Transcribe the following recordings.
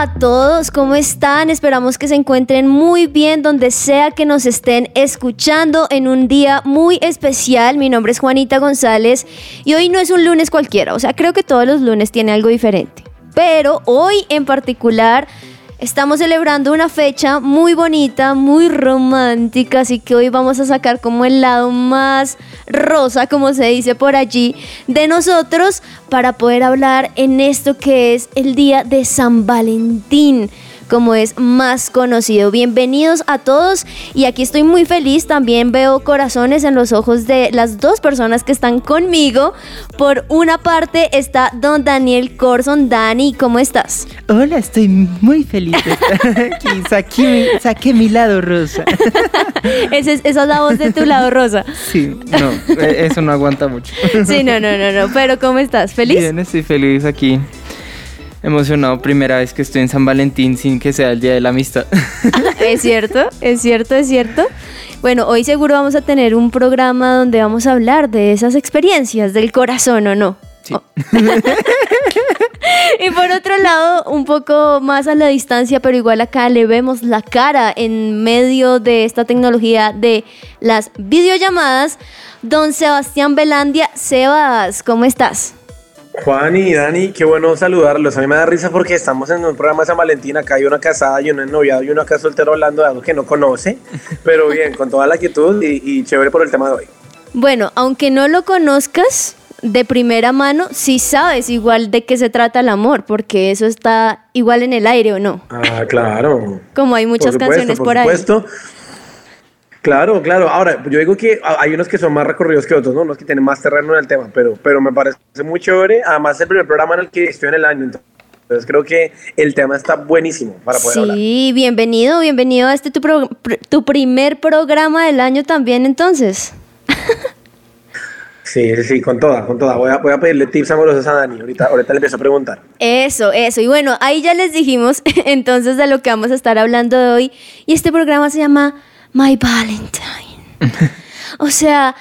a todos, ¿cómo están? Esperamos que se encuentren muy bien donde sea que nos estén escuchando en un día muy especial. Mi nombre es Juanita González y hoy no es un lunes cualquiera, o sea, creo que todos los lunes tiene algo diferente. Pero hoy en particular Estamos celebrando una fecha muy bonita, muy romántica, así que hoy vamos a sacar como el lado más rosa, como se dice por allí, de nosotros para poder hablar en esto que es el día de San Valentín como es más conocido. Bienvenidos a todos y aquí estoy muy feliz. También veo corazones en los ojos de las dos personas que están conmigo. Por una parte está don Daniel Corson. Dani, ¿cómo estás? Hola, estoy muy feliz de estar aquí. Saqué, mi lado rosa. esa es la voz de tu lado rosa. Sí, no, e, eso no aguanta mucho. Sí, no, no, no, no. Pero ¿cómo estás? ¿Feliz? Bien, estoy feliz aquí emocionado primera vez que estoy en San Valentín sin que sea el Día de la Amistad. es cierto, es cierto, es cierto. Bueno, hoy seguro vamos a tener un programa donde vamos a hablar de esas experiencias del corazón, ¿o no? Sí. Oh. y por otro lado, un poco más a la distancia, pero igual acá le vemos la cara en medio de esta tecnología de las videollamadas. Don Sebastián Belandia, Sebas, ¿cómo estás? Juan y Dani, qué bueno saludarlos. A mí me da risa porque estamos en un programa de San Valentín. Acá hay una casada y una noviado y uno acá soltero hablando de algo que no conoce. Pero bien, con toda la quietud y, chévere por el tema de hoy. Bueno, aunque no lo conozcas de primera mano, sí sabes igual de qué se trata el amor, porque eso está igual en el aire o no. Ah, claro. Como hay muchas canciones por, por ahí. Supuesto. Claro, claro. Ahora, yo digo que hay unos que son más recorridos que otros, ¿no? Unos que tienen más terreno en el tema, pero, pero me parece muy chévere. Además, es el primer programa en el que estoy en el año, entonces creo que el tema está buenísimo para poder sí, hablar. Sí, bienvenido, bienvenido a este tu, tu primer programa del año también, entonces. Sí, sí, con toda, con toda. Voy a, voy a pedirle tips amorosos a Dani. Ahorita, ahorita le empiezo a preguntar. Eso, eso. Y bueno, ahí ya les dijimos entonces de lo que vamos a estar hablando de hoy. Y este programa se llama My Valentine. o sea,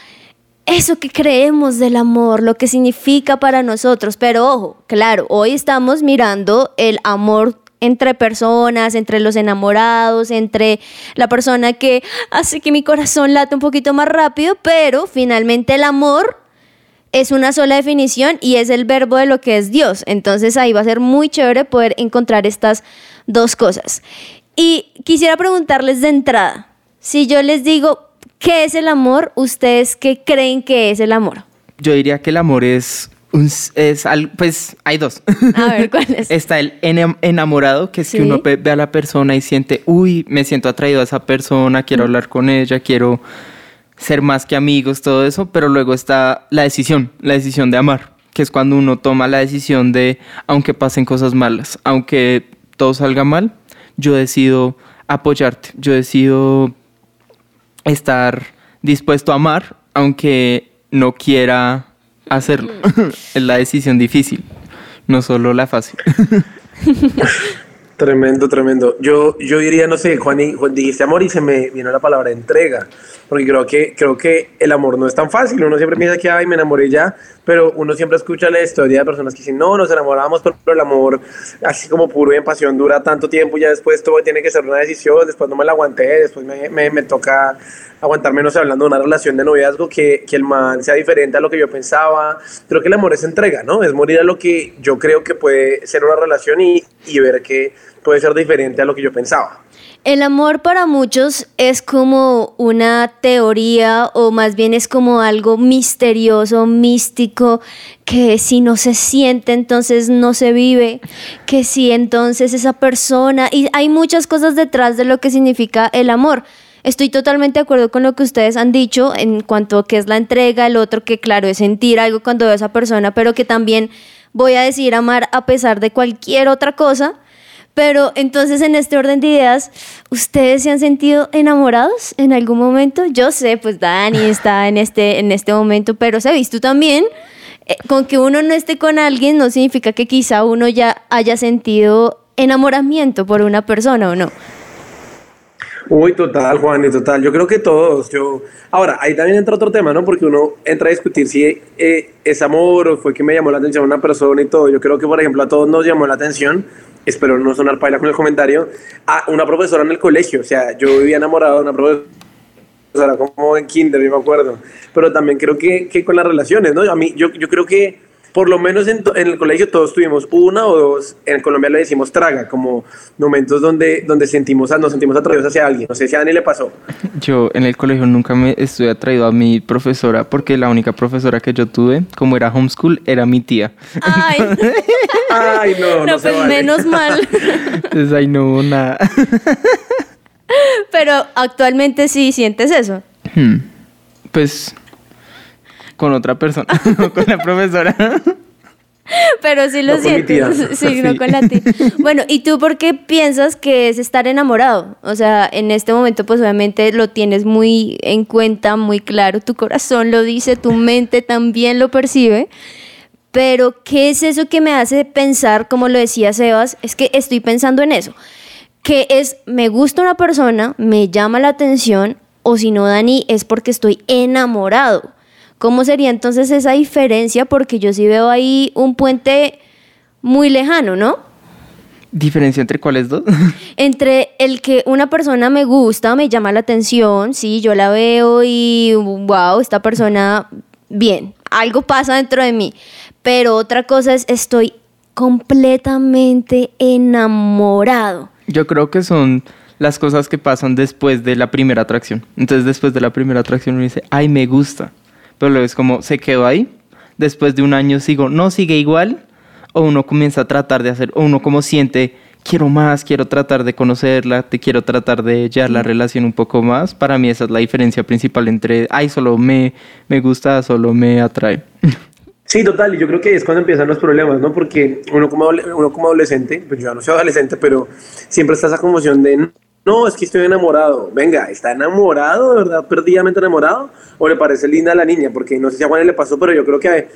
eso que creemos del amor, lo que significa para nosotros. Pero ojo, claro, hoy estamos mirando el amor entre personas, entre los enamorados, entre la persona que hace que mi corazón late un poquito más rápido, pero finalmente el amor es una sola definición y es el verbo de lo que es Dios. Entonces ahí va a ser muy chévere poder encontrar estas dos cosas. Y quisiera preguntarles de entrada, si yo les digo qué es el amor, ¿ustedes qué creen que es el amor? Yo diría que el amor es un, es pues hay dos. A ver, ¿cuál es? Está el enamorado, que es que uno ve a la persona y siente, uy, me siento atraído a esa persona, quiero hablar con ella, quiero ser más que amigos, todo eso, pero luego está la decisión, la decisión de amar, que es cuando uno toma la decisión de, aunque pasen cosas malas, aunque todo salga mal, yo decido apoyarte, yo decido estar dispuesto a amar, aunque no quiera hacerlo. es la decisión difícil, no solo la fácil. Tremendo, tremendo. Yo, yo diría, no sé, Juan, Juan, dijiste amor y se me vino la palabra entrega, porque creo que, creo que el amor no es tan fácil. Uno siempre piensa que, ay, me enamoré ya, pero uno siempre escucha la historia de personas que dicen, no, nos enamoramos, pero el amor, así como puro y en pasión, dura tanto tiempo, ya después todo tiene que ser una decisión, después no me la aguanté, después me, me, me toca aguantar menos hablando de una relación de noviazgo, que, que el man sea diferente a lo que yo pensaba. Creo que el amor es entrega, ¿no? Es morir a lo que yo creo que puede ser una relación y, y ver que puede ser diferente a lo que yo pensaba. El amor para muchos es como una teoría o más bien es como algo misterioso, místico, que si no se siente entonces no se vive, que si entonces esa persona, y hay muchas cosas detrás de lo que significa el amor. Estoy totalmente de acuerdo con lo que ustedes han dicho en cuanto a qué es la entrega, el otro que claro es sentir algo cuando veo a esa persona, pero que también voy a decir amar a pesar de cualquier otra cosa. Pero entonces en este orden de ideas, ¿ustedes se han sentido enamorados en algún momento? Yo sé, pues Dani está en este, en este momento, pero ¿sabes tú también? Eh, con que uno no esté con alguien no significa que quizá uno ya haya sentido enamoramiento por una persona o no. Uy, total, Juan, y total. Yo creo que todos. Yo, ahora, ahí también entra otro tema, ¿no? Porque uno entra a discutir si eh, es amor o fue que me llamó la atención una persona y todo. Yo creo que, por ejemplo, a todos nos llamó la atención. Espero no sonar paila con el comentario. A una profesora en el colegio. O sea, yo vivía enamorado de una profesora como en kinder, yo me acuerdo. Pero también creo que, que con las relaciones, ¿no? A mí, yo, yo creo que por lo menos en, en, el colegio todos tuvimos una o dos, en Colombia le decimos traga, como momentos donde, donde sentimos, nos sentimos atraídos hacia alguien. No sé si a Dani le pasó. Yo en el colegio nunca me estuve atraído a mi profesora porque la única profesora que yo tuve, como era homeschool, era mi tía. Ay, Ay no, no, no pues menos mal. Entonces ahí no hubo nada. Pero actualmente sí sientes eso. Hmm. Pues con otra persona, con la profesora. Pero sí lo sientes. Sí, no con la tía. Bueno, ¿y tú por qué piensas que es estar enamorado? O sea, en este momento, pues obviamente lo tienes muy en cuenta, muy claro. Tu corazón lo dice, tu mente también lo percibe. Pero, ¿qué es eso que me hace pensar, como lo decía Sebas? Es que estoy pensando en eso que es, me gusta una persona, me llama la atención, o si no, Dani, es porque estoy enamorado. ¿Cómo sería entonces esa diferencia? Porque yo sí veo ahí un puente muy lejano, ¿no? ¿Diferencia entre cuáles dos? entre el que una persona me gusta, me llama la atención, sí, yo la veo y wow, esta persona, bien, algo pasa dentro de mí. Pero otra cosa es, estoy completamente enamorado. Yo creo que son las cosas que pasan después de la primera atracción. Entonces después de la primera atracción uno dice, ay, me gusta. Pero luego es como, se quedó ahí. Después de un año sigo, no, sigue igual. O uno comienza a tratar de hacer, o uno como siente, quiero más, quiero tratar de conocerla, te quiero tratar de llevar la relación un poco más. Para mí esa es la diferencia principal entre, ay, solo me, me gusta, solo me atrae. Sí, total, y yo creo que es cuando empiezan los problemas, ¿no? Porque uno como, uno como adolescente, pues yo ya no soy adolescente, pero siempre está esa conmoción de, no, es que estoy enamorado. Venga, ¿está enamorado, de verdad, perdidamente enamorado? ¿O le parece linda a la niña? Porque no sé si a Juan le pasó, pero yo creo que eh,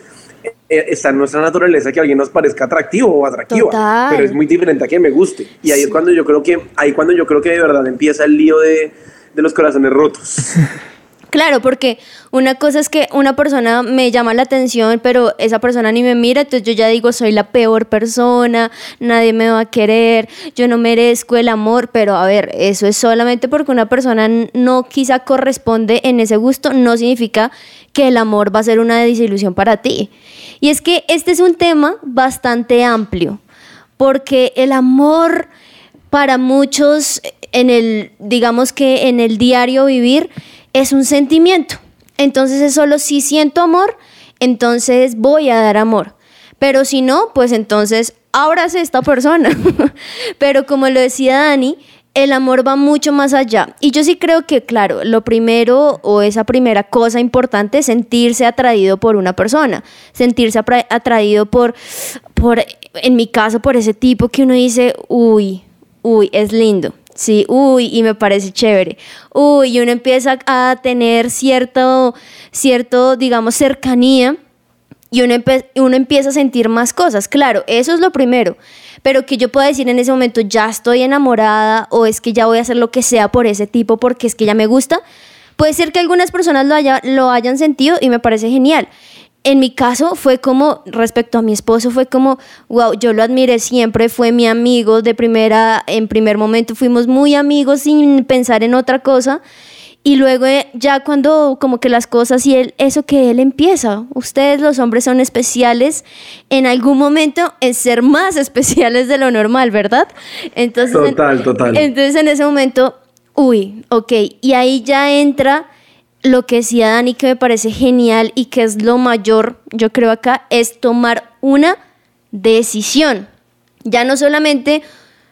eh, está en nuestra naturaleza que alguien nos parezca atractivo o atractiva, pero es muy diferente a que me guste. Y ahí es cuando yo creo que, ahí cuando yo creo que de verdad empieza el lío de, de los corazones rotos. Claro, porque una cosa es que una persona me llama la atención, pero esa persona ni me mira, entonces yo ya digo, soy la peor persona, nadie me va a querer, yo no merezco el amor, pero a ver, eso es solamente porque una persona no quizá corresponde en ese gusto, no significa que el amor va a ser una desilusión para ti. Y es que este es un tema bastante amplio, porque el amor para muchos en el, digamos que en el diario vivir, es un sentimiento. Entonces es solo si siento amor, entonces voy a dar amor. Pero si no, pues entonces ábrase esta persona. Pero como lo decía Dani, el amor va mucho más allá. Y yo sí creo que, claro, lo primero o esa primera cosa importante es sentirse atraído por una persona, sentirse atraído por, por, en mi caso, por ese tipo que uno dice, uy, uy, es lindo. Sí, uy, y me parece chévere. Uy, y uno empieza a tener cierto, cierto digamos, cercanía y uno, uno empieza a sentir más cosas. Claro, eso es lo primero. Pero que yo pueda decir en ese momento, ya estoy enamorada o es que ya voy a hacer lo que sea por ese tipo porque es que ya me gusta. Puede ser que algunas personas lo, haya, lo hayan sentido y me parece genial en mi caso fue como, respecto a mi esposo, fue como, wow, yo lo admiré siempre, fue mi amigo de primera, en primer momento fuimos muy amigos sin pensar en otra cosa. Y luego eh, ya cuando como que las cosas y él, eso que él empieza, ustedes los hombres son especiales en algún momento en ser más especiales de lo normal, ¿verdad? Entonces, total, total. Entonces en ese momento, uy, ok, y ahí ya entra lo que decía Dani que me parece genial y que es lo mayor, yo creo acá, es tomar una decisión. Ya no solamente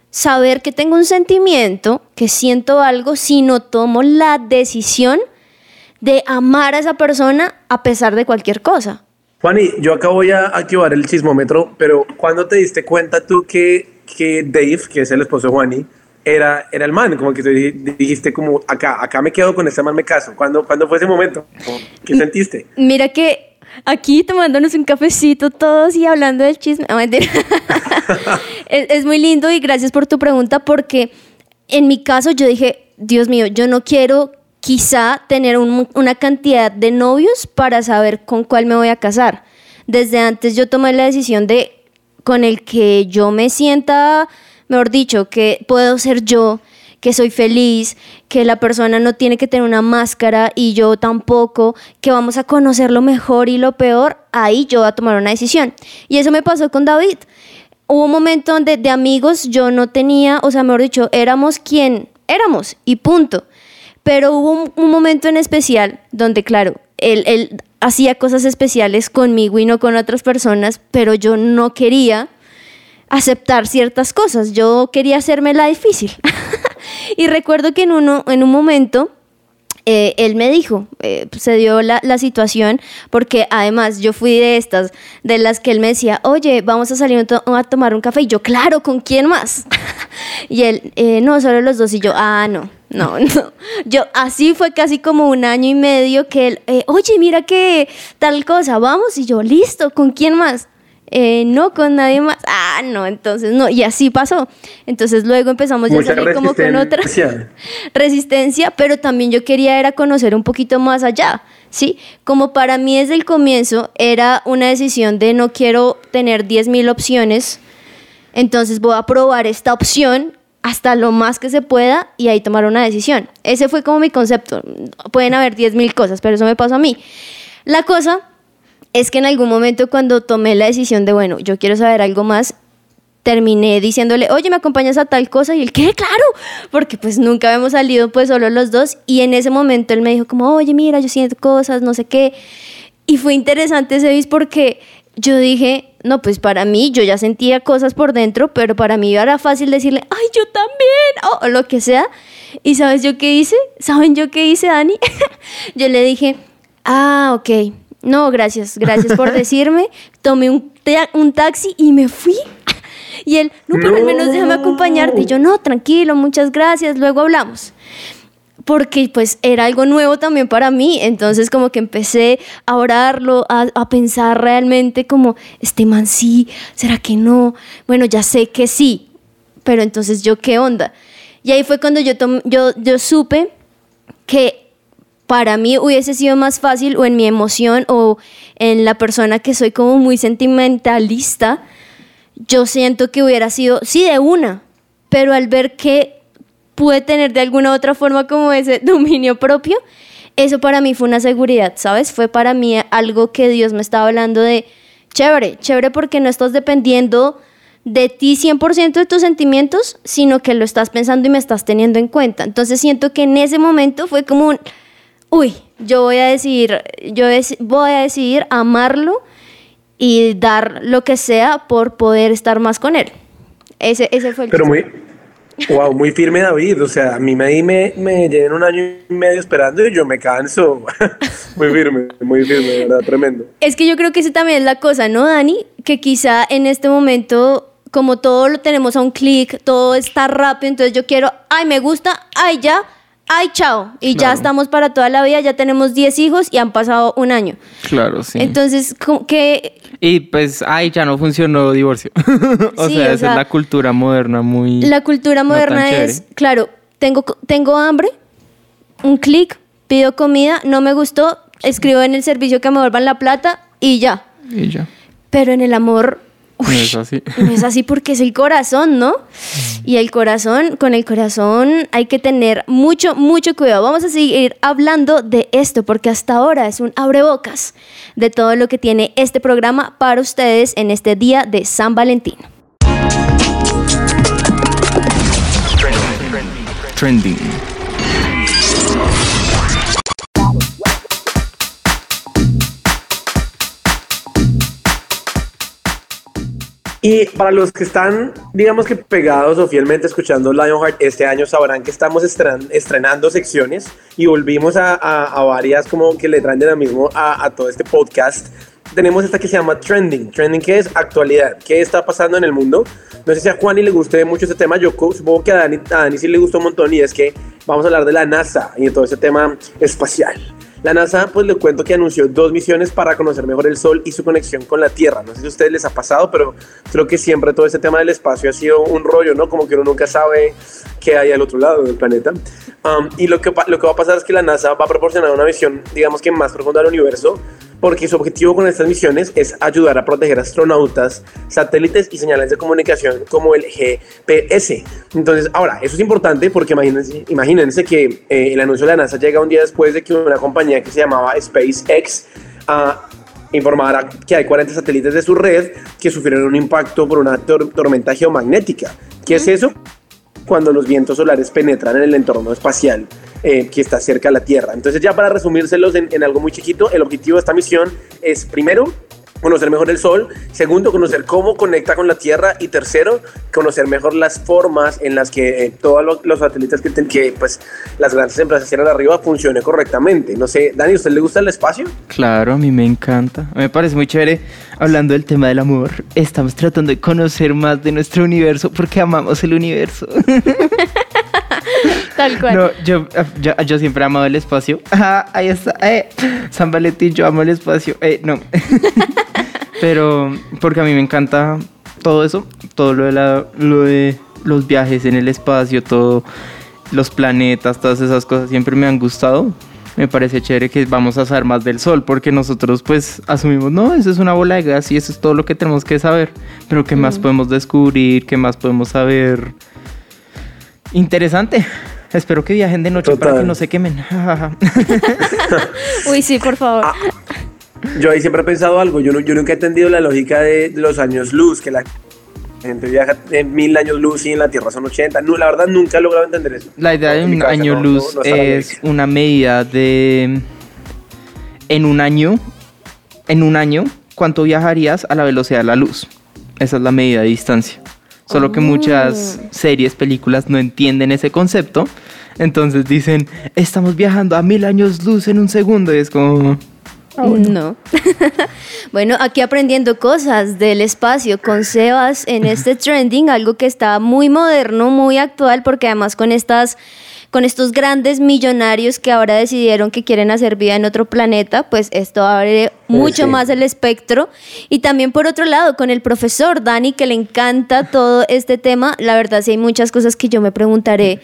saber que tengo un sentimiento, que siento algo, si no tomo la decisión de amar a esa persona a pesar de cualquier cosa. Juani, yo acabo voy a activar el chismómetro, pero ¿cuándo te diste cuenta tú que, que Dave, que es el esposo de Juani, era, era el man? Como que te dijiste como, acá, acá me quedo con este man, me caso. ¿Cuándo, ¿cuándo fue ese momento? ¿Qué sentiste? Mira que aquí tomándonos un cafecito todos y hablando del chisme. es, es, muy lindo y gracias por tu pregunta porque en mi caso yo dije, Dios mío, yo no quiero quizá tener una cantidad de novios para saber con cuál me voy a casar. Desde antes yo tomé la decisión de con el que yo me sienta, mejor dicho, que puedo ser yo, que soy feliz, que la persona no tiene que tener una máscara y yo tampoco, que vamos a conocer lo mejor y lo peor, ahí yo voy a tomar una decisión. Y eso me pasó con David. Hubo un momento donde de amigos yo no tenía, o sea, mejor dicho, éramos quien éramos y punto. Pero hubo un, momento en especial donde, claro, él, él hacía cosas especiales conmigo y no con otras personas, pero yo no quería aceptar ciertas cosas, yo quería hacerme la difícil. y recuerdo que en, uno, en un momento eh, él me dijo, eh, se dio la, la, situación, porque además yo fui de estas, de las que él me decía, oye, vamos a salir a tomar un café. Y yo, claro, ¿con quién más? y él, eh, no, solo los dos. Y yo, ah, no, no, no. Yo, así fue casi como un año y medio que él, oye, mira que tal cosa, vamos. Y yo, listo, ¿con quién más? Eh, no con nadie más. Ah, no, entonces no. Y así pasó. Entonces luego empezamos ya a salir como con otra resistencia, pero también yo quería era conocer un poquito más allá. ¿sí? Como para mí desde el comienzo era una decisión de no quiero tener 10.000 opciones, entonces voy a probar esta opción hasta lo más que se pueda y ahí tomar una decisión. Ese fue como mi concepto. Pueden haber 10.000 cosas, pero eso me pasó a mí. La cosa es que en algún momento cuando tomé la decisión de, bueno, yo quiero saber algo más, terminé diciéndole, oye, ¿me acompañas a tal cosa? Y él, ¿qué? Claro, porque pues nunca habíamos salido pues solo los dos. Y en ese momento él me dijo como, oye, mira, yo siento cosas, no sé qué. Y fue interesante ese bis porque yo dije, no, pues para mí yo ya sentía cosas por dentro, pero para mí era fácil decirle, ay, yo también, o lo que sea. ¿Y sabes yo qué hice? ¿Saben yo qué hice, Dani? yo le dije, ah, ok, no, gracias, gracias por decirme. Tomé un, un taxi y me fui. Y él, no, pero al menos déjame acompañarte. Y yo, no, tranquilo, muchas gracias, luego hablamos. Porque pues era algo nuevo también para mí. Entonces como que empecé a orarlo, a, a pensar realmente como, este man sí, ¿será que no? Bueno, ya sé que sí, pero entonces yo, ¿qué onda? Y ahí fue cuando yo, yo, yo supe que para mí hubiese sido más fácil o en mi emoción o en la persona que soy como muy sentimentalista, yo siento que hubiera sido, sí, de una, pero al ver que pude tener de alguna otra forma como ese dominio propio, eso para mí fue una seguridad, ¿sabes? Fue para mí algo que Dios me estaba hablando de, chévere, chévere porque no estás dependiendo de ti 100% de tus sentimientos, sino que lo estás pensando y me estás teniendo en cuenta. Entonces siento que en ese momento fue como un uy, yo voy a decidir, yo voy a decidir amarlo y dar lo que sea por poder estar más con él. Ese, ese fue el Pero muy, wow, muy firme David. O sea, a mí me, me, me lleven un año y medio esperando y yo me canso. muy firme, muy firme, verdad, tremendo. Es que yo creo que esa también es la cosa, ¿no, Dani? Que quizá en este momento, como todo lo tenemos a un clic, todo está rápido, entonces yo quiero, ay, me gusta, ay, ya ay, chao, y ya estamos para toda la vida, ya tenemos 10 hijos y han pasado un año. Claro, sí. Entonces, ¿qué? Y pues, ay, ya no funcionó divorcio. o, sea, esa es la cultura moderna muy... La cultura moderna es, claro, tengo, tengo hambre, un clic, pido comida, no me gustó, escribo en el servicio que me vuelvan la plata y ya. Y ya. Pero en el amor no es así. No es así porque es el corazón, ¿no? Y el corazón, con el corazón hay que tener mucho, mucho cuidado. Vamos a seguir hablando de esto porque hasta ahora es un abrebocas de todo lo que tiene este programa para ustedes en este día de San Valentín. Trending. Y para los que están, digamos que pegados o fielmente escuchando Lionheart, este año sabrán que estamos estrenando secciones y volvimos a, a, varias como que le traen dinamismo a, a todo este podcast. Tenemos esta que se llama Trending. Trending, que es actualidad. ¿Qué está pasando en el mundo? No sé si a Juan y le guste mucho este tema. Yo supongo que a Dani, a Dani sí le gustó un montón y es que vamos a hablar de la NASA y de todo ese tema espacial. La NASA, pues le cuento que anunció dos misiones para conocer mejor el Sol y su conexión con la Tierra. No sé si a ustedes les ha pasado, pero creo que siempre todo este tema del espacio ha sido un rollo, ¿no? Como que uno nunca sabe qué hay al otro lado del planeta. Um, y lo que, lo que va a pasar es que la NASA va a proporcionar una visión, digamos que más profunda del universo porque su objetivo con estas misiones es ayudar a proteger astronautas, satélites y señales de comunicación como el GPS. Entonces, ahora, eso es importante porque imagínense, imagínense que eh, el anuncio de la NASA llega un día después de que una compañía que se llamaba SpaceX uh, informara que hay 40 satélites de su red que sufrieron un impacto por una tormenta geomagnética. ¿Qué es eso? Cuando los vientos solares penetran en el entorno espacial eh, que está cerca de la Tierra. Entonces ya para resumírselos en algo muy chiquito, el objetivo de esta misión es primero conocer mejor el Sol, segundo, conocer cómo conecta con la Tierra y tercero, conocer mejor las formas en las que eh, todos los, satélites que, pues, las grandes empresas tienen arriba funcione correctamente. No sé, Dani, ¿a usted le gusta el espacio? Claro, a mí me encanta. Me parece muy chévere. Hablando del tema del amor, estamos tratando de conocer más de nuestro universo porque amamos el universo. Tal cual. No, yo, yo, siempre he amado el espacio. Ah, ahí está. Eh, San Valentín, yo amo el espacio. Eh, no. Pero porque a mí me encanta todo eso, todo lo de, la, lo de los viajes en el espacio, todo los planetas, todas esas cosas siempre me han gustado. Me parece chévere que vamos a saber más del Sol, porque nosotros pues asumimos, no, eso es una bola de gas y eso es todo lo que tenemos que saber. Pero ¿qué más mm. podemos descubrir? ¿Qué más podemos saber? Interesante. Espero que viajen de noche para que no se quemen. Uy, sí, por favor. Ah, yo ahí siempre he pensado algo. Yo, yo nunca he entendido la lógica de, los años luz, que la gente viaja en mil años luz y en la Tierra son 80. No, la verdad nunca he logrado entender eso. La idea de un año luz es una medida de... En un año, en un año, ¿cuánto viajarías a la velocidad de la luz? Esa es la medida de distancia. Solo que muchas oh. series, películas no entienden ese concepto. Entonces dicen, estamos viajando a mil años luz en un segundo. Y es como, Ah, no. bueno, aquí aprendiendo cosas del espacio con Sebas en este trending, algo que está muy moderno, muy actual, porque además con estas con estos grandes millonarios que ahora decidieron que quieren hacer vida en otro planeta, pues esto abre mucho más el espectro. Y también por otro lado, con el profesor Dani, que le encanta todo este tema, la verdad sí hay muchas cosas que yo me preguntaré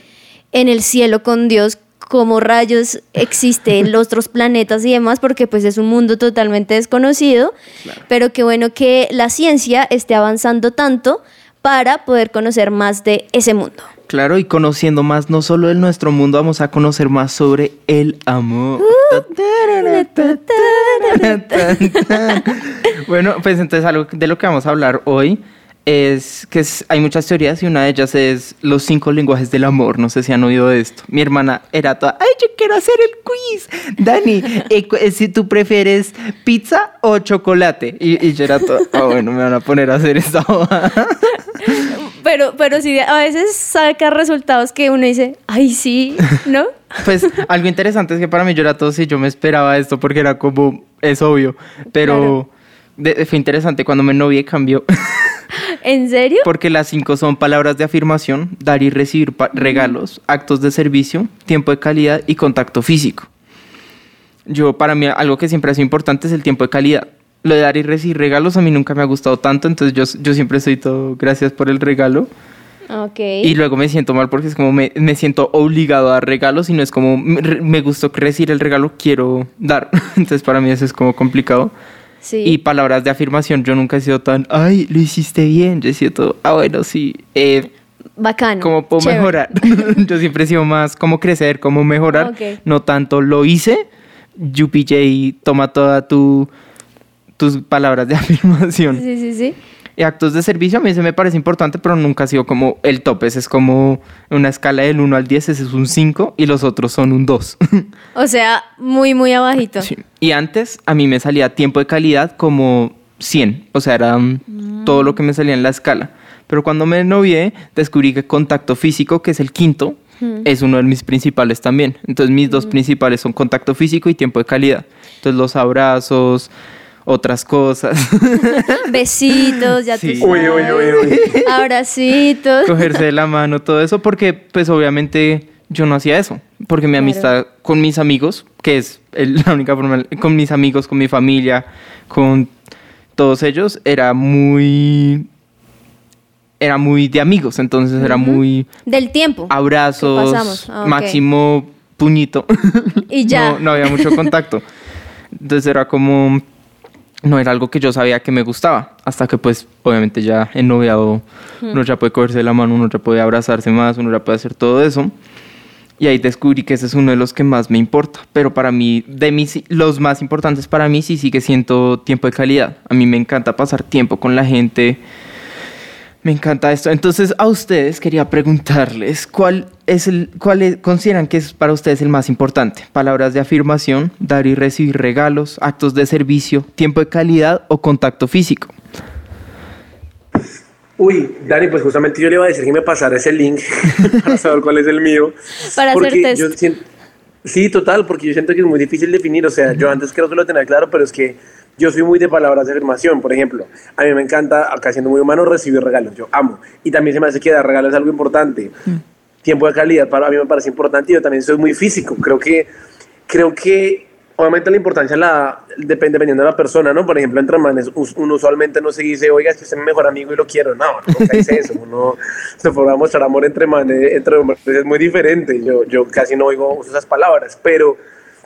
en el cielo con Dios, cómo rayos existen los otros planetas y demás, porque pues es un mundo totalmente desconocido, pero qué bueno que la ciencia esté avanzando tanto para poder conocer más de ese mundo. Claro, y conociendo más no solo de nuestro mundo, vamos a conocer más sobre el amor. bueno, pues entonces algo de lo que vamos a hablar hoy es que hay muchas teorías y una de ellas es los cinco lenguajes del amor. No sé si han oído de esto. Mi hermana era toda, ay, yo quiero hacer el quiz. Dani, eh, eh, si tú prefieres pizza o chocolate. Y, yo era toda, ah, bueno, me van a poner a hacer esta pero, pero sí, a veces saca resultados que uno dice, ay, sí, ¿no? pues algo interesante es que para mí yo era todo, si yo me esperaba esto porque era como, es obvio. Pero fue interesante cuando me novié cambió. ¿En serio? Porque las cinco son palabras de afirmación, dar y recibir regalos, actos de servicio, tiempo de calidad y contacto físico. Yo, para mí, algo que siempre ha sido importante es el tiempo de calidad. Lo de dar y recibir regalos a mí nunca me ha gustado tanto, entonces yo, yo siempre soy todo gracias por el regalo. Okay. Y luego me siento mal porque es como me, me, siento obligado a dar regalos y no es como me, me gustó recibir el regalo, quiero dar. Entonces para mí eso es como complicado. Y palabras de afirmación, yo nunca he sido tan, ay, lo hiciste bien. Yo he sido todo, ah, bueno, sí. Eh, Bacano. ¿Cómo puedo mejorar? yo siempre he sido más como crecer, como mejorar. No tanto lo hice. UPJ toma toda tu tus palabras de afirmación. Sí, sí, sí. Y actos de servicio a mí se me parece importante, pero nunca ha sido como el tope. Ese es como una escala del 1 al 10, ese es un 5 y los otros son un 2. o sea, muy, muy abajito. Sí. Y antes a mí me salía tiempo de calidad como 100, o sea, era mm, todo lo que me salía en la escala. Pero cuando me novié, descubrí que contacto físico, que es el quinto, es uno de mis principales también. Entonces mis dos principales son contacto físico y tiempo de calidad. Entonces los abrazos, otras cosas. Besitos, ya sí. Uy, uy, uy, Abracitos. Cogerse de la mano, todo eso, porque pues obviamente yo no hacía eso. Porque mi amistad con mis amigos, que es la única forma, con mis amigos, con mi familia, con todos ellos, era muy era muy de amigos, entonces era muy... Del tiempo. Abrazos, ah, máximo puñito. Y ya. No, había mucho contacto. Entonces era como... No era algo que yo sabía que me gustaba, hasta que pues obviamente ya en noviado uno ya puede cogerse la mano, uno ya puede abrazarse más, uno ya puede hacer todo eso. Y ahí descubrí que ese es uno de los que más me importa. Pero para mí, de mis, los más importantes para mí sí sigue siendo tiempo de calidad. A mí me encanta pasar tiempo con la gente, me encanta esto. Entonces, a ustedes quería preguntarles cuál es el, cuál consideran que es para ustedes el más importante. Palabras de afirmación, dar y recibir regalos, actos de servicio, tiempo de calidad o contacto físico. Uy, Dani, pues justamente yo le iba a decir que me pasara ese link para saber cuál es el mío. Para hacer test. sí, total, porque yo siento que es muy difícil definir. O sea, yo antes creo que lo tenía claro, pero es que yo soy muy de palabras de afirmación, por ejemplo. A mí me encanta, acá siendo muy humano, recibir regalos. Yo amo. Y también se me hace que dar regalos es algo importante. Mm. Tiempo de calidad para mí me parece importante y yo también soy muy físico. Creo que, creo que obviamente la importancia la depende dependiendo de la persona, ¿no? Por ejemplo, entre manes, uno usualmente no se dice, oiga, es que usted es mi mejor amigo y lo quiero. No, no dice eso. Uno se podrá mostrar amor entre manes, entre hombres, es muy diferente. Yo, yo casi no oigo esas palabras, pero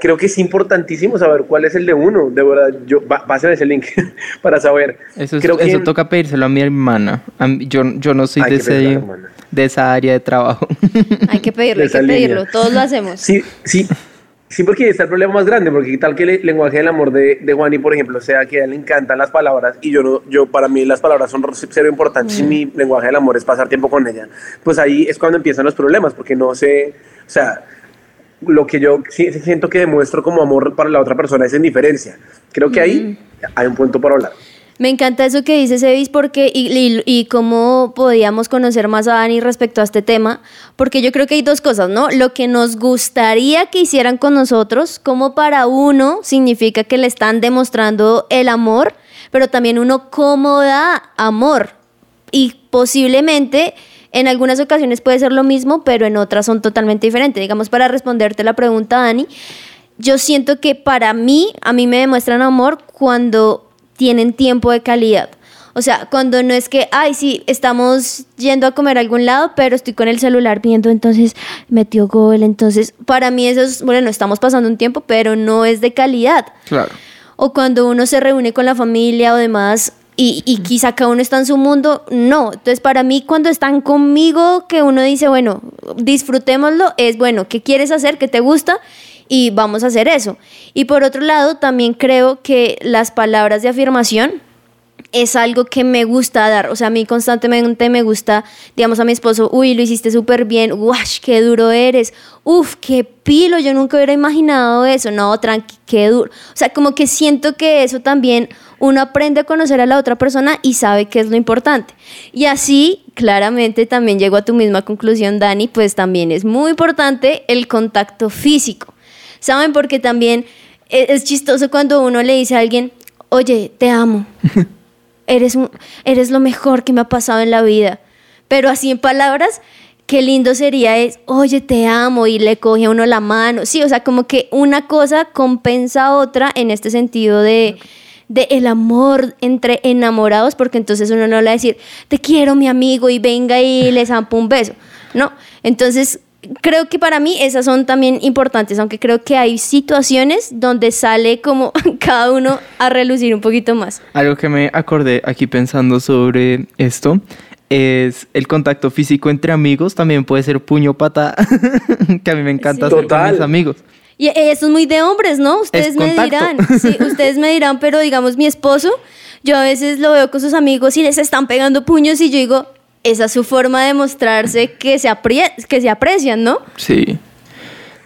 creo que es importantísimo saber cuál es el de uno. De verdad, yo, va, a ser ese link para saber. Eso, eso toca pedírselo a mi hermana. yo, yo no soy de, ese, de esa área de trabajo. Hay que pedirlo, hay que pedirlo. Todos lo hacemos. Sí, sí. Sí, porque está el problema más grande, porque tal que el lenguaje del amor de, de Juani, por ejemplo, sea que a él le encantan las palabras y yo no, yo para mí las palabras son cero importantes y mi lenguaje del amor es pasar tiempo con ella, pues ahí es cuando empiezan los problemas, porque no sé, o sea, lo que yo siento que demuestro como amor para la otra persona es indiferencia. Creo que ahí hay un punto para hablar. Me encanta eso que dices, Evis, porque y, y, cómo podíamos conocer más a Dani respecto a este tema, porque yo creo que hay dos cosas, ¿no? Lo que nos gustaría que hicieran con nosotros, como para uno significa que le están demostrando el amor, pero también uno cómo da amor. Y posiblemente en algunas ocasiones puede ser lo mismo, pero en otras son totalmente diferentes. Digamos, para responderte la pregunta, Dani, yo siento que para mí, a mí me demuestran amor cuando tienen tiempo de calidad. O sea, cuando no es que, ay, sí, estamos yendo a comer a algún lado, pero estoy con el celular viendo, entonces metió gol. Entonces, para mí eso es, bueno, estamos pasando un tiempo, pero no es de calidad. Claro. O cuando uno se reúne con la familia o demás, y, y, quizá cada uno está en su mundo, no. Entonces, para mí, cuando están conmigo, que uno dice, bueno, disfrutémoslo, es bueno, ¿qué quieres hacer? ¿Qué te gusta? Y vamos a hacer eso. Y por otro lado, también creo que las palabras de afirmación es algo que me gusta dar. O sea, a mí constantemente me gusta, digamos a mi esposo, uy, lo hiciste súper bien, wash, qué duro eres, uf, qué pilo, yo nunca hubiera imaginado eso, no, tranqui, qué duro. O sea, como que siento que eso también uno aprende a conocer a la otra persona y sabe qué es lo importante. Y así, claramente, también llego a tu misma conclusión, Dani, pues también es muy importante el contacto físico. ¿Saben? Porque también e-, es chistoso cuando uno le dice a alguien, oye, te amo. eres, eres lo mejor que me ha pasado en la vida. Pero así en palabras, qué lindo sería es, oye, te amo y le coge a uno la mano. Sí, o sea, como que una cosa compensa a otra en este sentido de, de el amor entre enamorados, porque entonces uno no le va a decir, te quiero mi amigo y venga y le zampo un beso. No, entonces creo que para mí esas son también importantes, aunque creo que hay situaciones donde sale como cada uno a relucir un poquito más. Algo que me acordé aquí pensando sobre esto es el contacto físico entre amigos, también puede ser puño pata, que a mí me encanta hacer con mis amigos. Y eso es muy de hombres, ¿no? Ustedes me dirán, sí, ustedes me dirán, pero digamos mi esposo, yo a veces lo veo con sus amigos y les están pegando puños y yo digo, esa es su forma de mostrarse que se, que se aprecian, ¿no? Sí.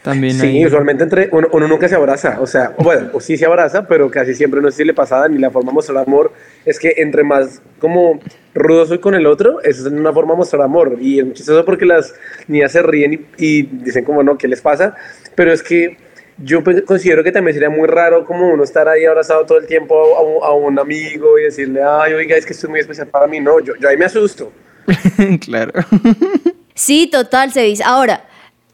También sí, usualmente entre uno, nunca se abraza, o sea, bueno, o sí se abraza, pero casi siempre no sé si le pasa ni la forma de mostrar amor es que entre más como rudo soy con el otro, eso es una forma de mostrar amor y es muy chistoso porque las niñas se ríen y, dicen como no, ¿qué les pasa? Pero es que yo considero que también sería muy raro como uno estar ahí abrazado todo el tiempo a, un amigo y decirle, ay, oiga, es que esto es muy especial para mí. No, yo, yo ahí me asusto. claro. sí, total, se dice. Ahora,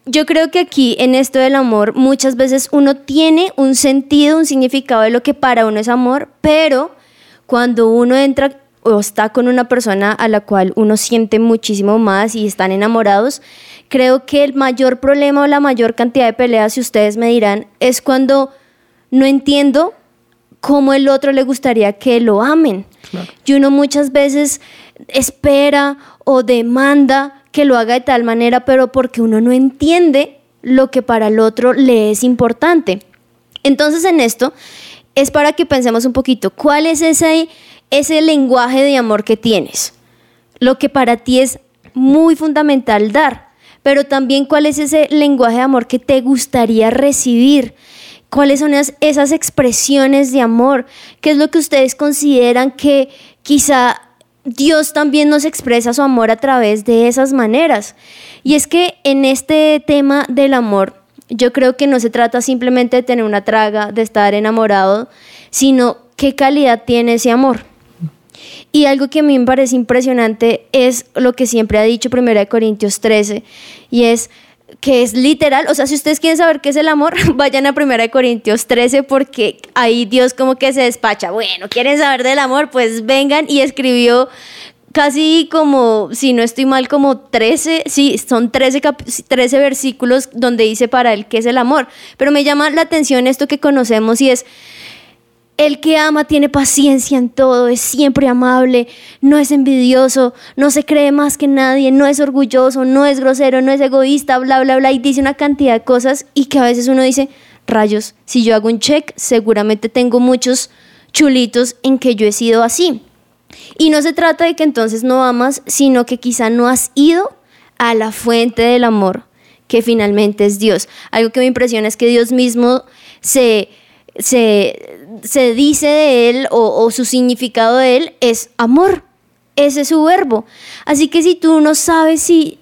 yo creo que aquí en esto del amor muchas veces uno tiene un sentido, un significado de lo que para uno es amor, pero cuando uno entra o está con una persona a la cual uno siente muchísimo más y están enamorados, creo que el mayor problema o la mayor cantidad de peleas, si ustedes me dirán, es cuando no entiendo cómo el otro le gustaría que lo amen. Y uno muchas veces espera o demanda que lo haga de tal manera, pero porque uno no entiende lo que para el otro le es importante. Entonces en esto es para que pensemos un poquito, ¿cuál es ese, ese lenguaje de amor que tienes? Lo que para ti es muy fundamental dar, pero también cuál es ese lenguaje de amor que te gustaría recibir. ¿Cuáles son esas expresiones de amor? ¿Qué es lo que ustedes consideran que quizá Dios también nos expresa su amor a través de esas maneras. Y es que en este tema del amor, yo creo que no se trata simplemente de tener una traga, de estar enamorado, sino qué calidad tiene ese amor. Y algo que a mí me parece impresionante es lo que siempre ha dicho 1 Corintios 13, y es que es literal, o sea, si ustedes quieren saber qué es el amor, vayan a 1 Corintios 13 porque ahí Dios como que se despacha. Bueno, ¿quieren saber del amor? Pues vengan y escribió casi como, si no estoy mal, como 13, sí, son 13, 13 versículos donde dice para él qué es el amor. Pero me llama la atención esto que conocemos y es el que ama tiene paciencia en todo, es siempre amable, no es envidioso, no se cree más que nadie, no es orgulloso, no es grosero, no es egoísta, bla, bla, bla, y dice una cantidad de cosas y que a veces uno dice, rayos, si yo hago un check, seguramente tengo muchos chulitos en que yo he sido así. Y no se trata de que entonces no amas, sino que quizá no has ido a la fuente del amor, que finalmente es Dios. Algo que me impresiona es que Dios mismo se se, dice de él o, su significado de él es amor. Ese es su verbo. Así que si tú no sabes si,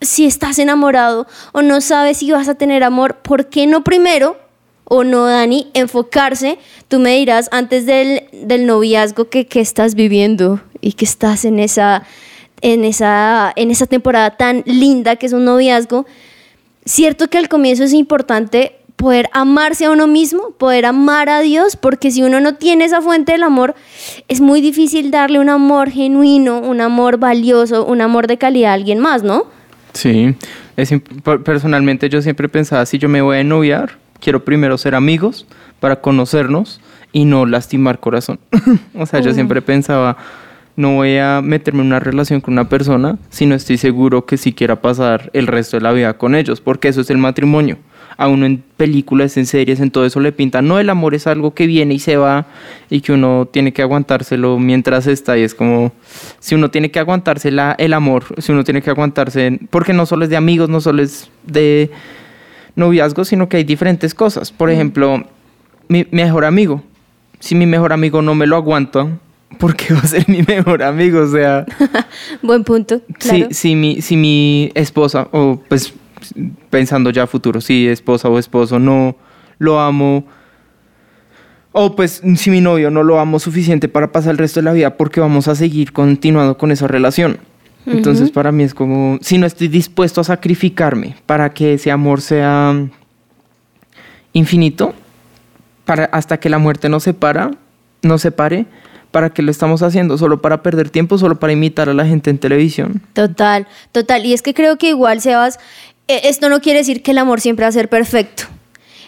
si estás enamorado o no sabes si vas a tener amor, ¿por qué no primero o no, Dani, enfocarse, tú me dirás antes del, noviazgo que, que, estás viviendo y que estás en esa, en, esa, en esa temporada tan linda que es un noviazgo, cierto que al comienzo es importante poder amarse a uno mismo, poder amar a Dios, porque si uno no tiene esa fuente del amor, es muy difícil darle un amor genuino, un amor valioso, un amor de calidad a alguien más, ¿no? Sí, es, personalmente yo siempre pensaba, si yo me voy a noviar, quiero primero ser amigos para conocernos y no lastimar corazón. o sea, yo siempre pensaba, no voy a meterme en una relación con una persona si no estoy seguro que sí quiera pasar el resto de la vida con ellos, porque eso es el matrimonio a uno en películas, en series, en todo eso le pintan, no, el amor es algo que viene y se va y que uno tiene que aguantárselo mientras está y es como, si uno tiene que aguantarse el amor, si uno tiene que aguantarse, porque no solo es de amigos, no solo es de noviazgo, sino que hay diferentes cosas. Por ejemplo, mi mejor amigo, si mi mejor amigo no me lo aguanta, ¿por qué va a ser mi mejor amigo? O sea... Buen punto. Claro. si, mi, si mi esposa, o pues pensando ya a futuro, si esposa o esposo no lo amo, o pues si mi novio no lo amo suficiente para pasar el resto de la vida, porque vamos a seguir continuando con esa relación. Entonces para mí es como, si no estoy dispuesto a sacrificarme para que ese amor sea infinito, para, hasta que la muerte nos separa, nos separe, ¿para qué lo estamos haciendo? ¿Solo para perder tiempo? ¿Solo para imitar a la gente en televisión? Total, total. Y es que creo que igual, Sebas, esto no quiere decir que el amor siempre va a ser perfecto.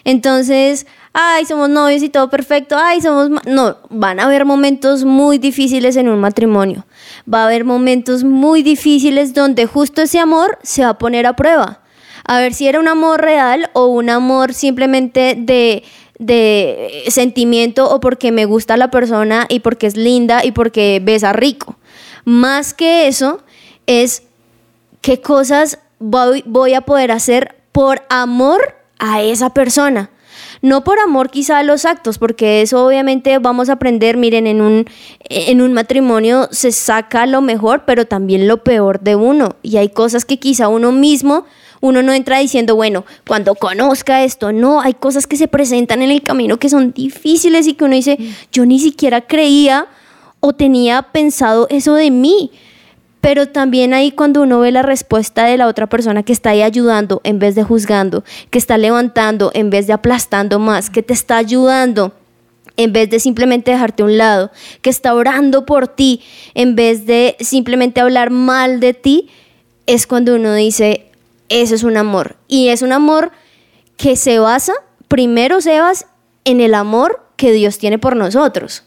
Entonces, ay, somos novios y todo perfecto, ay, somos... No, van a haber momentos muy difíciles en un matrimonio. Va a haber momentos muy difíciles donde justo ese amor se va a poner a prueba. A ver si era un amor real o un amor simplemente de, de sentimiento o porque me gusta la persona y porque es linda y porque besa rico. Más que eso es qué cosas voy, a poder hacer por amor a esa persona. No por amor quizá a los actos, porque eso obviamente vamos a aprender, miren, en un, en un matrimonio se saca lo mejor, pero también lo peor de uno. Y hay cosas que quizá uno mismo uno no entra diciendo, bueno, cuando conozca esto, no, hay cosas que se presentan en el camino que son difíciles y que uno dice, yo ni siquiera creía o tenía pensado eso de mí. Pero también ahí cuando uno ve la respuesta de la otra persona que está ahí ayudando en vez de juzgando, que está levantando en vez de aplastando más, que te está ayudando en vez de simplemente dejarte a un lado, que está orando por ti en vez de simplemente hablar mal de ti, es cuando uno dice, eso es un amor. Y es un amor que se basa, primero, Sebas, en el amor que Dios tiene por nosotros.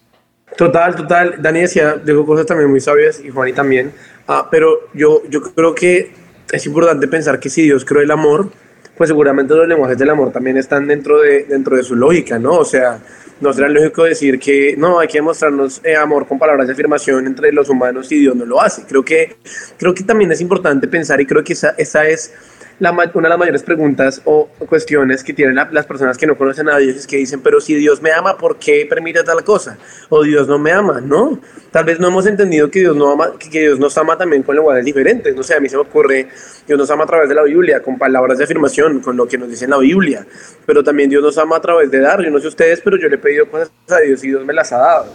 Total, total. Dani decía, dijo cosas también muy sabias y Juan también. Ah, pero yo, yo creo que es importante pensar que si Dios creó el amor, pues seguramente los lenguajes del amor también están dentro de, dentro de su lógica, ¿no? O sea, no será lógico decir que no, hay que demostrarnos eh, amor con palabras de afirmación entre los humanos y Dios no lo hace. Creo que, creo que también es importante pensar y creo que esa, esa es una de las mayores preguntas o cuestiones que tienen las personas que no conocen a Dios es que dicen, pero si Dios me ama, ¿por qué permite tal cosa? O Dios no me ama, ¿no? Tal vez no hemos entendido que Dios, no ama, que Dios nos ama también con lenguajes diferentes. No sé, a mí se me ocurre, Dios nos ama a través de la Biblia, con palabras de afirmación, con lo que nos dice en la Biblia. Pero también Dios nos ama a través de dar. Yo no sé ustedes, pero yo le he pedido cosas a Dios y Dios me las ha dado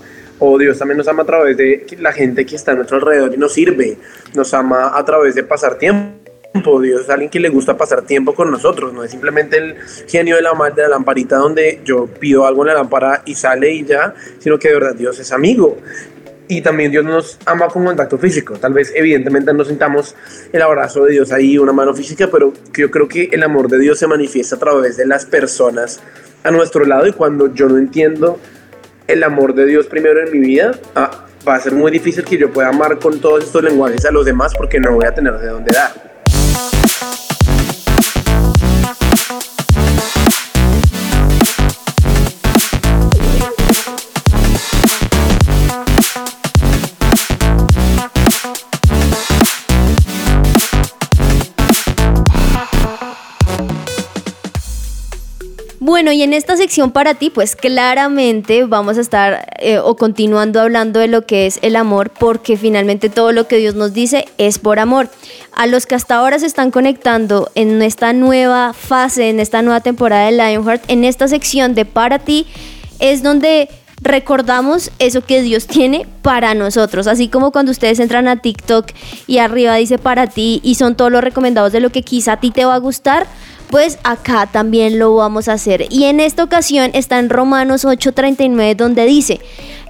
o Dios también nos ama a través de la gente que está a nuestro alrededor y nos sirve, nos ama a través de pasar tiempo Dios es alguien que le gusta pasar tiempo con nosotros, no es simplemente el genio de la, de la lamparita donde yo pido algo en la lámpara y sale y ya, sino que de verdad Dios es amigo. Y también Dios nos ama con contacto físico. Tal vez, evidentemente, no sintamos el abrazo de Dios ahí, una mano física, pero yo creo que el amor de Dios se manifiesta a través de las personas a nuestro lado. Y cuando yo no entiendo el amor de Dios primero en mi vida, ah, va a ser muy difícil que yo pueda amar con todos estos lenguajes a los demás porque no voy a tener de dónde dar. Y en esta sección para ti, pues claramente vamos a estar eh, o continuando hablando de lo que es el amor, porque finalmente todo lo que Dios nos dice es por amor. A los que hasta ahora se están conectando en esta nueva fase, en esta nueva temporada de Lionheart, en esta sección de para ti, es donde recordamos eso que Dios tiene para nosotros. Así como cuando ustedes entran a TikTok y arriba dice para ti y son todos los recomendados de lo que quizá a ti te va a gustar pues acá también lo vamos a hacer. Y en esta ocasión está en Romanos 8:39 donde dice,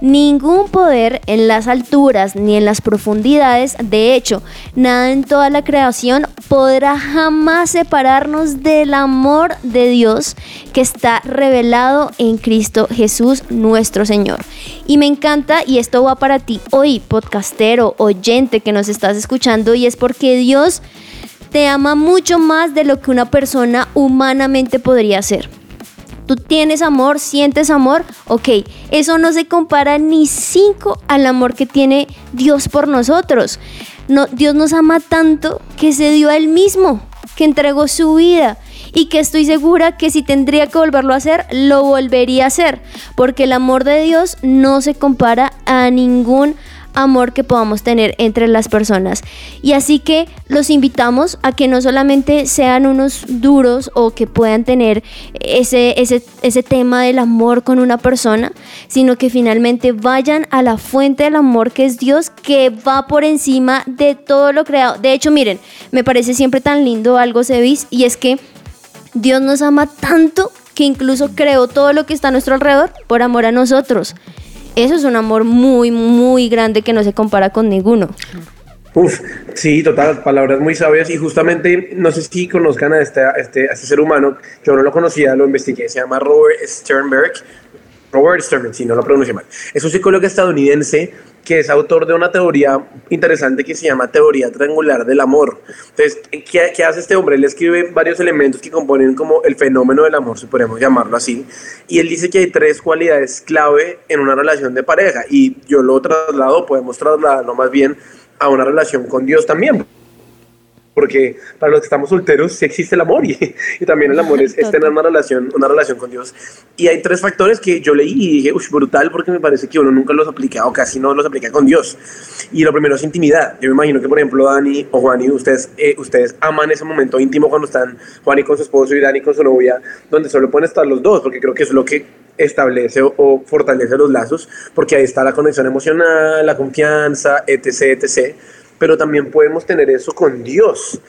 ningún poder en las alturas ni en las profundidades, de hecho, nada en toda la creación podrá jamás separarnos del amor de Dios que está revelado en Cristo Jesús nuestro Señor. Y me encanta, y esto va para ti hoy, podcastero, oyente que nos estás escuchando, y es porque Dios te ama mucho más de lo que una persona humanamente podría hacer. Tú tienes amor, sientes amor, ok, eso no se compara ni cinco al amor que tiene Dios por nosotros. No, Dios nos ama tanto que se dio a Él mismo, que entregó su vida y que estoy segura que si tendría que volverlo a hacer, lo volvería a hacer, porque el amor de Dios no se compara a ningún amor que podamos tener entre las personas. Y así que los invitamos a que no solamente sean unos duros o que puedan tener ese, ese, ese tema del amor con una persona, sino que finalmente vayan a la fuente del amor que es Dios, que va por encima de todo lo creado. De hecho, miren, me parece siempre tan lindo algo, Sevis, y es que Dios nos ama tanto que incluso creó todo lo que está a nuestro alrededor por amor a nosotros. Eso es un amor muy, muy grande que no se compara con ninguno. Uf, sí, total, palabras muy sabias. Y justamente no sé si conozcan a este, a este, este ser humano, yo no lo conocía, lo investigué, se llama Robert Sternberg, Robert Sternberg, si no lo pronuncio mal, es un psicólogo estadounidense que es autor de una teoría interesante que se llama teoría triangular del amor. Entonces, ¿qué, ¿qué, hace este hombre? Él escribe varios elementos que componen como el fenómeno del amor, si podemos llamarlo así, y él dice que hay tres cualidades clave en una relación de pareja, y yo lo traslado, podemos trasladarlo más bien a una relación con Dios también. Porque para los que estamos solteros sí existe el amor y, y también el amor es, tener una relación, una relación con Dios. Y hay tres factores que yo leí y dije, uy, brutal, porque me parece que uno nunca los aplica o casi no los aplica con Dios. Y lo primero es intimidad. Yo me imagino que, por ejemplo, Dani o Juani, ustedes, eh, ustedes aman ese momento íntimo cuando están Juani con su esposo y Dani con su novia, donde solo pueden estar los dos, porque creo que es lo que establece o, fortalece los lazos, porque ahí está la conexión emocional, la confianza, etc., etc., pero también podemos tener eso con Dios.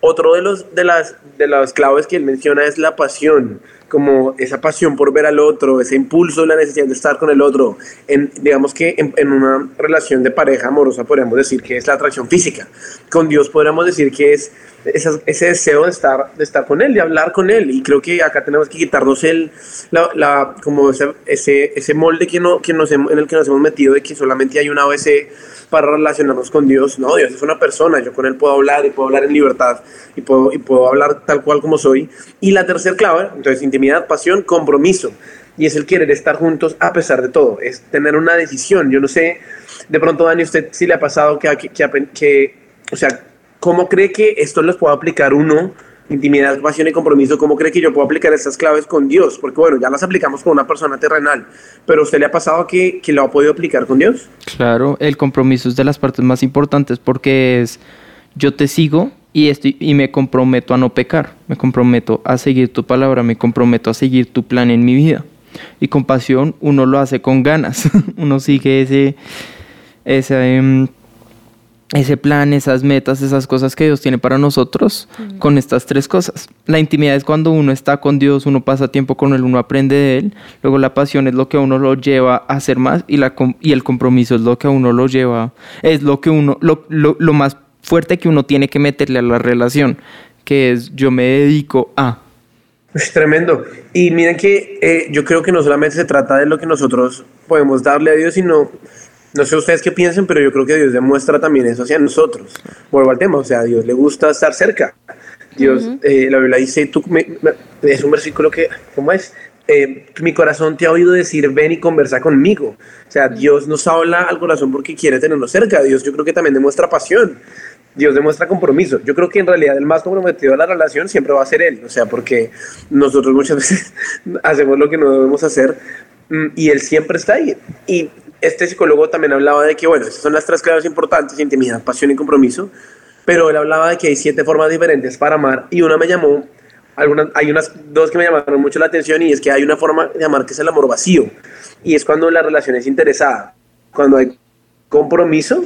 Otro de, los, de, las, de las claves que él menciona es la pasión, como esa pasión por ver al otro, ese impulso, la necesidad de estar con el otro. En, digamos que en, en, una relación de pareja amorosa podríamos decir que es la atracción física. Con Dios podríamos decir que es ese, deseo de estar, de estar con Él, de hablar con Él. Y creo que acá tenemos que quitarnos el, la, como ese, ese, ese molde que no, que nos, en el que nos hemos metido de que solamente hay una vez para relacionarnos con Dios. No, Dios es una persona, yo con Él puedo hablar y puedo hablar en libertad y puedo, y puedo hablar tal cual como soy. Y la tercera clave, entonces intimidad, pasión, compromiso. Y es el querer estar juntos a pesar de todo, es tener una decisión. Yo no sé, de pronto Dani, usted sí le ha pasado que, que, que o sea, ¿cómo cree que esto les puede aplicar uno? Intimidad, pasión y compromiso, ¿cómo cree que yo puedo aplicar estas claves con Dios? Porque bueno, ya las aplicamos con una persona terrenal, pero ¿usted le ha pasado que, que lo ha podido aplicar con Dios? Claro, el compromiso es de las partes más importantes porque es yo te sigo y, estoy, y me comprometo a no pecar, me comprometo a seguir tu palabra, me comprometo a seguir tu plan en mi vida. Y con pasión uno lo hace con ganas, uno sigue ese, ese em, ese plan, esas metas, esas cosas que Dios tiene para nosotros con estas tres cosas. La intimidad es cuando uno está con Dios, uno pasa tiempo con Él, uno aprende de Él. Luego la pasión es lo que a uno lo lleva a hacer más y, la, y el compromiso es lo que a uno lo lleva, es lo que uno, lo, lo, más fuerte que uno tiene que meterle a la relación, que es yo me dedico a. Es tremendo. Y miren que eh, yo creo que no solamente se trata de lo que nosotros podemos darle a Dios, sino no sé ustedes qué piensen, pero yo creo que Dios demuestra también eso hacia nosotros. Vuelvo al tema, o sea, a Dios le gusta estar cerca. Dios, eh, la Biblia dice, tú, es un versículo que, ¿cómo es? Eh, mi corazón te ha oído decir, ven y conversa conmigo. O sea, Dios nos habla al corazón porque quiere tenernos cerca. Dios yo creo que también demuestra pasión. Dios demuestra compromiso. Yo creo que en realidad el más comprometido a la relación siempre va a ser Él. O sea, porque nosotros muchas veces hacemos lo que no debemos hacer mm, y Él siempre está ahí. Y este psicólogo también hablaba de que, bueno, esas son las tres claves importantes, intimidad, pasión y compromiso, pero él hablaba de que hay siete formas diferentes para amar y una me llamó, algunas, hay unas dos que me llamaron mucho la atención y es que hay una forma de amar que es el amor vacío y es cuando la relación es interesada, cuando hay compromiso,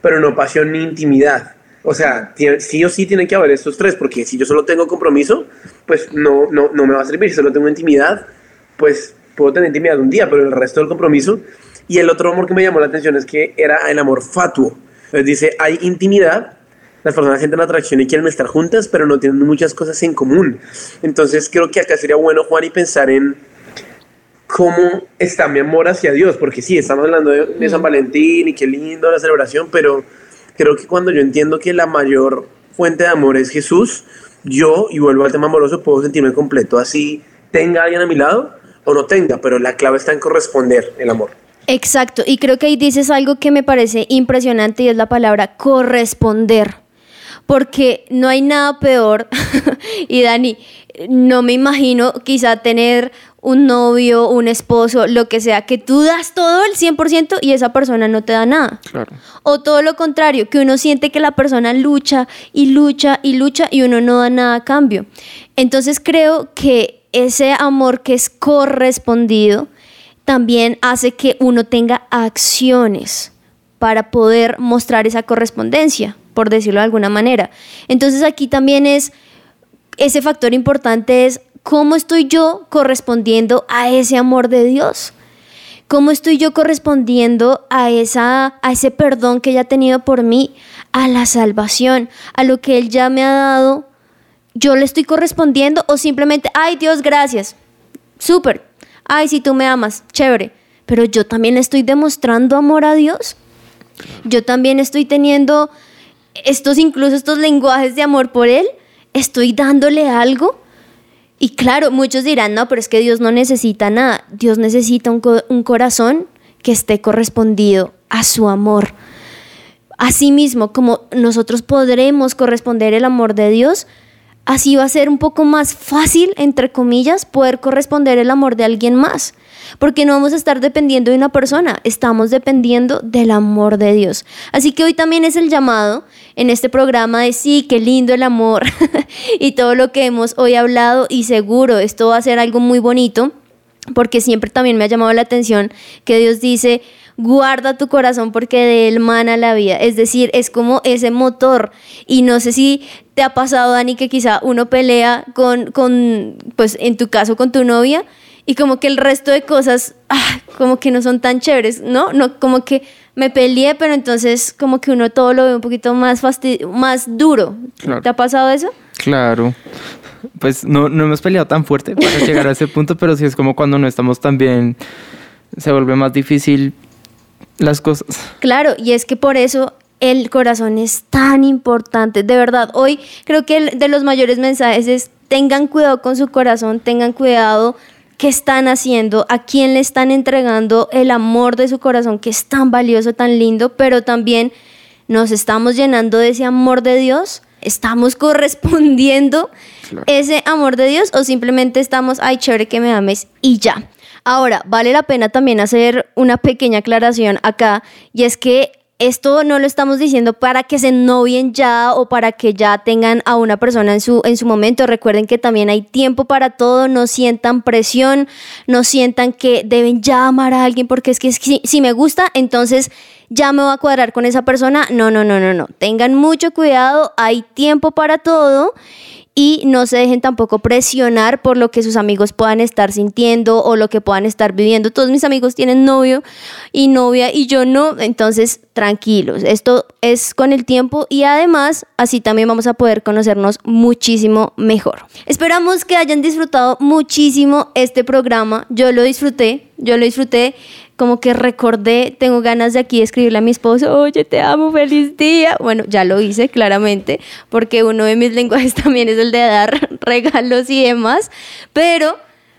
pero no pasión ni intimidad. O sea, sí o sí tienen que haber estos tres, porque si yo solo tengo compromiso, pues no, no, no me va a servir. Si solo tengo intimidad, pues puedo tener intimidad un día, pero el resto del compromiso y el otro amor que me llamó la atención es que era el amor fatuo. Entonces dice, hay intimidad, las personas sienten atracción y quieren estar juntas, pero no tienen muchas cosas en común. Entonces creo que acá sería bueno, Juan, y pensar en cómo está mi amor hacia Dios, porque sí, estamos hablando de, San Valentín y qué lindo la celebración, pero creo que cuando yo entiendo que la mayor fuente de amor es Jesús, yo, y vuelvo al tema amoroso, puedo sentirme completo, así tenga alguien a mi lado o no tenga, pero la clave está en corresponder el amor. Exacto, y creo que ahí dices algo que me parece impresionante y es la palabra corresponder, porque no hay nada peor, y Dani, no me imagino quizá tener un novio, un esposo, lo que sea, que tú das todo el 100% y esa persona no te da nada. O todo lo contrario, que uno siente que la persona lucha y lucha y lucha y uno no da nada a cambio. Entonces creo que ese amor que es correspondido, también hace que uno tenga acciones para poder mostrar esa correspondencia, por decirlo de alguna manera. Entonces aquí también es, ese factor importante es cómo estoy yo correspondiendo a ese amor de Dios. ¿Cómo estoy yo correspondiendo a, esa, a ese perdón que ella ha tenido por mí, a la salvación, a lo que Él ya me ha dado? ¿Yo le estoy correspondiendo o simplemente, ay Dios, gracias? Súper, ay, si tú me amas, chévere, pero yo también estoy demostrando amor a Dios. Yo también estoy teniendo estos, incluso estos lenguajes de amor por Él. Estoy dándole algo. Y claro, muchos dirán, no, pero es que Dios no necesita nada. Dios necesita un, un corazón que esté correspondido a su amor. Asimismo, como nosotros podremos corresponder el amor de Dios, así va a ser un poco más fácil, entre comillas, poder corresponder el amor de alguien más. Porque no vamos a estar dependiendo de una persona, estamos dependiendo del amor de Dios. Así que hoy también es el llamado en este programa de sí, qué lindo el amor y todo lo que hemos hoy hablado y seguro esto va a ser algo muy bonito porque siempre también me ha llamado la atención que Dios dice, guarda tu corazón porque de él mana la vida. Es decir, es como ese motor. Y no sé si te ha pasado, Dani, que quizá uno pelea con, con pues en tu caso, con tu novia, y como que el resto de cosas, ah, como que no son tan chéveres, ¿no? No, como que me peleé, pero entonces como que uno todo lo ve un poquito más más duro. ¿Te ha pasado eso? Claro. Pues no, no hemos peleado tan fuerte para llegar a ese punto, pero sí es como cuando no estamos tan bien, se vuelve más difícil las cosas. Claro, y es que por eso el corazón es tan importante. De verdad, hoy creo que el de los mayores mensajes es tengan cuidado con su corazón, tengan cuidado qué están haciendo, a quién le están entregando el amor de su corazón, que es tan valioso, tan lindo, pero también nos estamos llenando de ese amor de Dios, estamos correspondiendo ese amor de Dios o simplemente estamos, ay, chévere que me ames y ya. Ahora, vale la pena también hacer una pequeña aclaración acá, y es que esto no lo estamos diciendo para que se novien ya o para que ya tengan a una persona en su, en su momento. Recuerden que también hay tiempo para todo, no sientan presión, no sientan que deben ya amar a alguien porque es que si, si me gusta, entonces ya me voy a cuadrar con esa persona. No, no, no, no, no. Tengan mucho cuidado, hay tiempo para todo y no se dejen tampoco presionar por lo que sus amigos puedan estar sintiendo o lo que puedan estar viviendo. Todos mis amigos tienen novio y novia y yo no, entonces tranquilos, esto es con el tiempo y además así también vamos a poder conocernos muchísimo mejor. Esperamos que hayan disfrutado muchísimo este programa, yo lo disfruté, yo lo disfruté como que recordé, tengo ganas de aquí escribirle a mi esposo, oye, te amo, feliz día. Bueno, ya lo hice claramente, porque uno de mis lenguajes también es el de dar regalos y demás, pero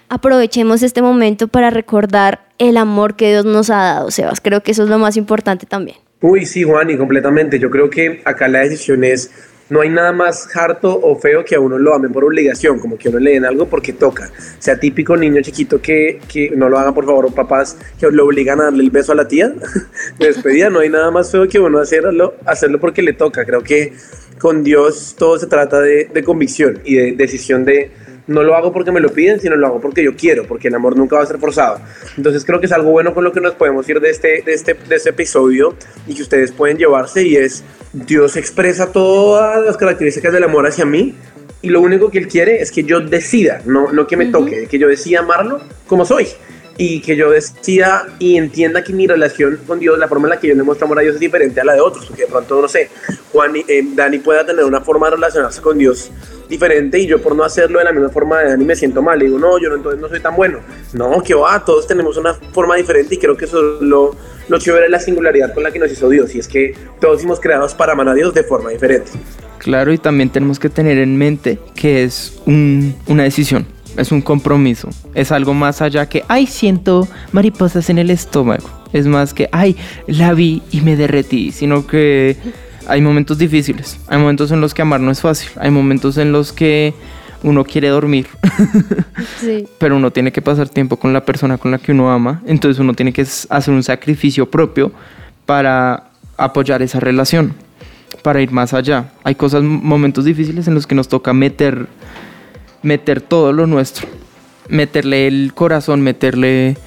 aprovechemos este momento para recordar el amor que Dios nos ha dado, Sebas. Creo que eso es lo más importante también. Uy, sí, Juan, y completamente. Yo creo que acá la decisión es no hay nada más harto o feo que a uno lo amen por obligación, como que uno le den algo porque toca. Sea típico niño chiquito que, que no lo hagan por favor, papás que lo obligan a darle el beso a la tía de despedida. No hay nada más feo que uno hacerlo, hacerlo porque le toca. Creo que con Dios todo se trata de, de convicción y de decisión de no lo hago porque me lo piden, sino lo hago porque yo quiero, porque el amor nunca va a ser forzado. Entonces creo que es algo bueno con lo que nos podemos ir de este, de este, de este episodio y que ustedes pueden llevarse y es Dios expresa todas las características del amor hacia mí y lo único que Él quiere es que yo decida, no, no que me toque, que yo decida amarlo como soy y que yo decida y entienda que mi relación con Dios, la forma en la que yo demuestro amor a Dios es diferente a la de otros, porque de pronto, no sé, Juan eh, Dani pueda tener una forma de relacionarse con Dios diferente y yo por no hacerlo de la misma forma de Dani me siento mal, y digo, no, yo no, entonces no soy tan bueno. No, que va, todos tenemos una forma diferente y creo que eso es lo, lo chévere de la singularidad con la que nos hizo Dios, y es que todos fuimos creados para amar a Dios de forma diferente. Claro, y también tenemos que tener en mente que es una decisión es un compromiso. Es algo más allá que, ay, siento mariposas en el estómago. Es más que, ay, la vi y me derretí, sino que hay momentos difíciles. Hay momentos en los que amar no es fácil. Hay momentos en los que uno quiere dormir. sí. Pero uno tiene que pasar tiempo con la persona con la que uno ama. Entonces uno tiene que hacer un sacrificio propio para apoyar esa relación, para ir más allá. Hay cosas, momentos difíciles en los que nos toca meter meter todo lo nuestro, meterle el corazón, meterle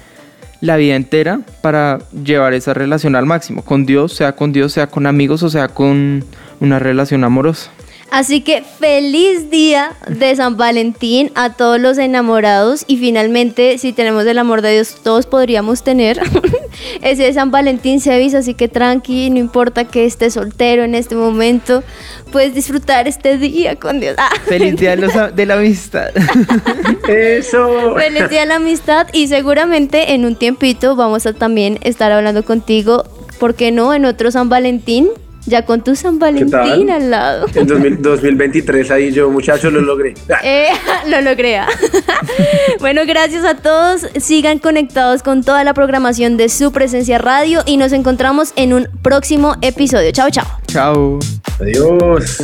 la vida entera para llevar esa relación al máximo, con Dios, sea con Dios, sea con amigos o sea con una relación amorosa. Así que feliz día de San Valentín a todos los enamorados y finalmente si tenemos el amor de Dios todos podríamos tener ese San Valentín se avisa, así que tranqui, no importa que esté soltero en este momento, puedes disfrutar este día con Dios. Ah. Feliz día de, la amistad. Eso. Feliz día de la amistad y seguramente en un tiempito vamos a también estar hablando contigo, ¿por qué no? En otro San Valentín Ya con tu San Valentín al lado. En 2023 ahí yo, muchachos, lo logré. Eh, lo logré. Ah. bueno, gracias a todos. Sigan conectados con toda la programación de su presencia radio y nos encontramos en un próximo episodio. Chao, chao. Chao. Adiós.